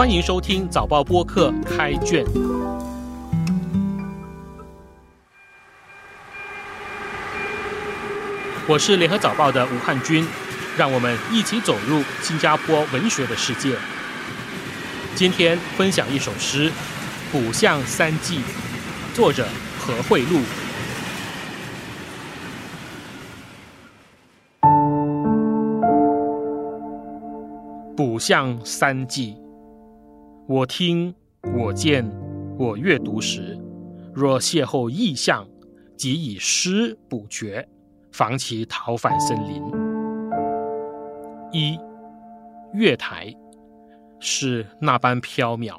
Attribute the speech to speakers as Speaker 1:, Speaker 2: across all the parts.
Speaker 1: 欢迎收听早报播客开卷。我是联合早报的吴汉军，让我们一起走入新加坡文学的世界。今天分享一首诗《卜相三记》，作者何慧露。卜相三记，我听我见我阅读时，若邂逅异象，即以诗补绝，防其逃返森林。一月台是那般飘渺，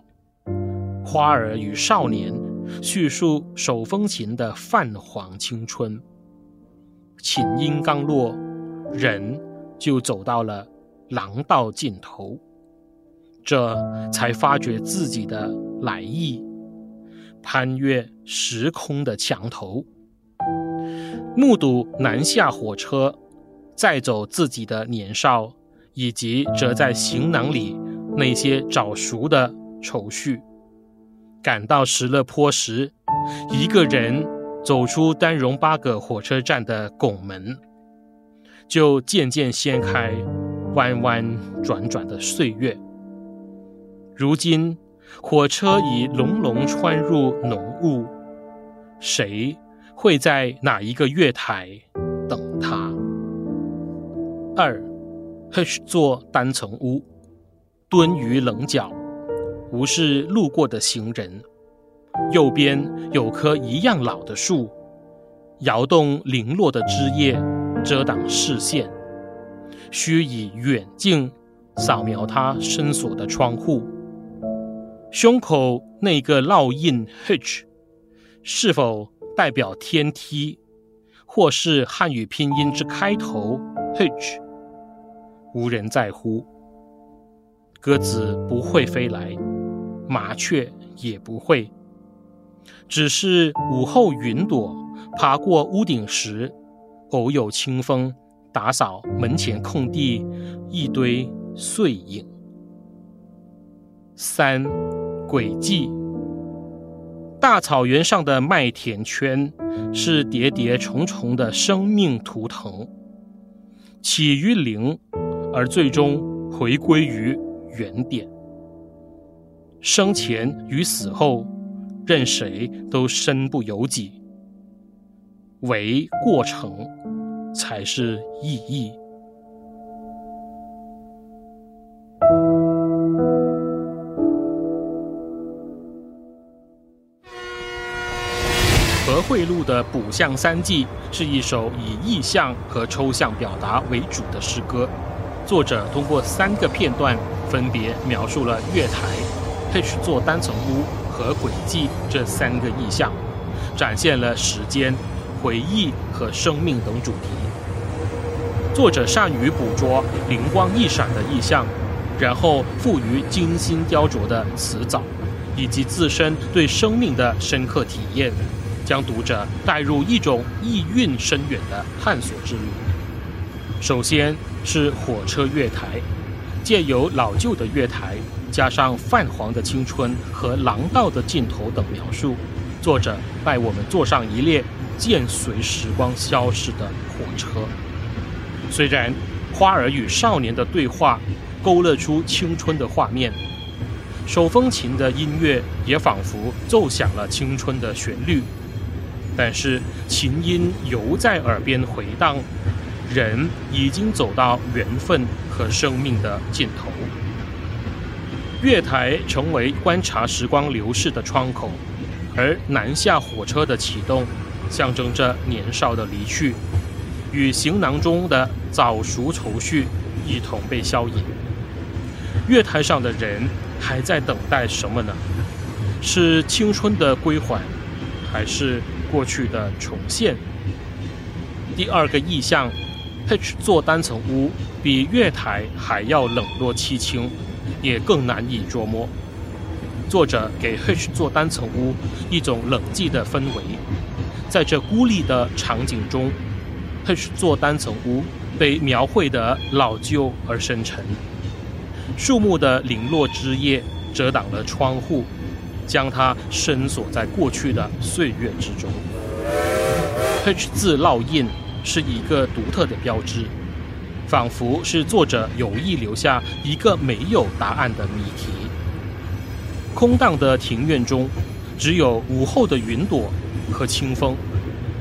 Speaker 1: 花儿与少年叙述手风琴的泛黄青春。琴音刚落，人就走到了。廊道尽头，这才发觉自己的来意，攀越时空的墙头，目睹南下火车载走自己的年少，以及折在行囊里那些早熟的愁绪。赶到石勒坡时，一个人走出丹戎巴葛火车站的拱门，就渐渐掀开。弯弯转转的岁月，如今火车已隆隆穿入浓雾，谁会在哪一个月台等他？二，H 座单层屋，蹲于棱角，无视路过的行人。右边有棵一样老的树，摇动零落的枝叶，遮挡视线。需以远镜扫描他深锁的窗户，胸口那个烙印 Hitch，是否代表天梯，或是汉语拼音之开头 Hitch？无人在乎。鸽子不会飞来，麻雀也不会，只是午后云朵爬过屋顶时，偶有清风。打扫门前空地，一堆碎影。三，轨迹。大草原上的麦田圈，是叠叠重重的生命图腾，起于零，而最终回归于原点。生前与死后，任谁都身不由己，唯过程。才是意义。贿赂的《卜相三记》是一首以意象和抽象表达为主的诗歌。作者通过三个片段，分别描述了月台、H 座单层屋和轨迹这三个意象，展现了时间。回忆和生命等主题，作者善于捕捉灵光一闪的意象，然后赋予精心雕琢的词藻，以及自身对生命的深刻体验，将读者带入一种意蕴深远的探索之旅。首先是火车月台，借由老旧的月台，加上泛黄的青春和廊道的尽头等描述，作者带我们坐上一列。渐随时光消逝的火车，虽然花儿与少年的对话勾勒出青春的画面，手风琴的音乐也仿佛奏响了青春的旋律，但是琴音犹在耳边回荡，人已经走到缘分和生命的尽头。月台成为观察时光流逝的窗口，而南下火车的启动。象征着年少的离去，与行囊中的早熟愁绪一同被消隐。月台上的人还在等待什么呢？是青春的归还，还是过去的重现？第二个意象，H 做单层屋比月台还要冷落凄清，也更难以捉摸。作者给 H 做单层屋一种冷寂的氛围。在这孤立的场景中，H 做单层屋被描绘得老旧而深沉。树木的零落枝叶遮挡了窗户，将它深锁在过去的岁月之中。H 字烙印是一个独特的标志，仿佛是作者有意留下一个没有答案的谜题。空荡的庭院中，只有午后的云朵和清风，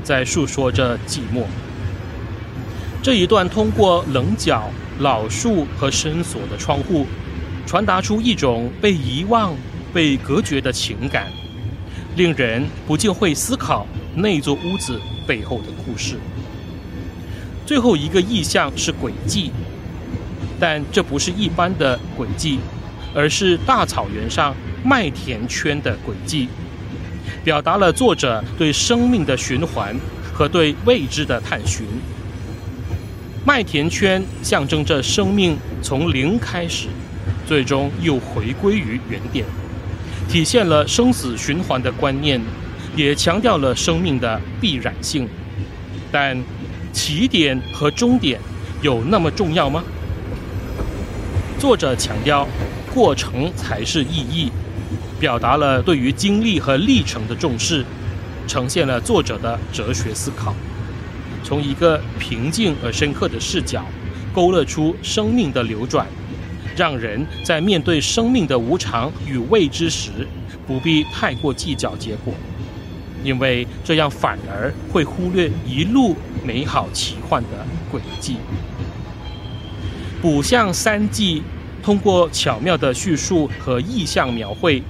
Speaker 1: 在诉说着寂寞。这一段通过棱角、老树和深锁的窗户，传达出一种被遗忘、被隔绝的情感，令人不禁会思考那座屋子背后的故事。最后一个意象是轨迹，但这不是一般的轨迹，而是大草原上麦田圈的轨迹，表达了作者对生命的循环和对未知的探寻。麦田圈象征着生命从零开始，最终又回归于原点，体现了生死循环的观念，也强调了生命的必然性。但起点和终点有那么重要吗？作者强调，过程才是意义，表达了对于经历和历程的重视，呈现了作者的哲学思考。从一个平静而深刻的视角，勾勒出生命的流转，让人在面对生命的无常与未知时，不必太过计较结果，因为这样反而会忽略一路美好奇幻的轨迹。《卜相三记》通过巧妙的叙述和意象描绘，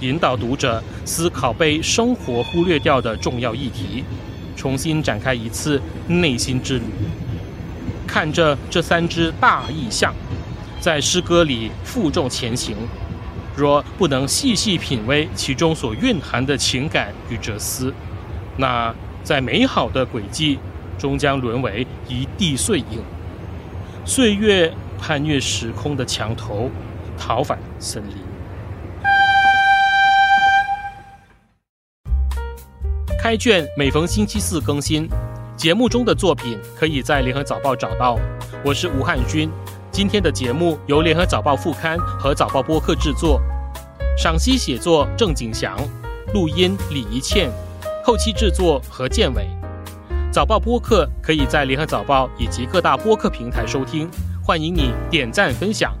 Speaker 1: 引导读者思考被生活忽略掉的重要议题。重新展开一次内心之旅，看着这三只大意象，在诗歌里负重前行。若不能细细品味其中所蕴含的情感与哲思，那在美好的轨迹终将沦为一地碎影。岁月攀越时空的墙头，逃返森林。开卷每逢星期四更新，节目中的作品可以在联合早报找到。我是吴汉军，今天的节目由联合早报副刊和早报播客制作，赏析写作郑景祥，录音李怡倩，后期制作何建伟。早报播客可以在联合早报以及各大播客平台收听，欢迎你点赞分享。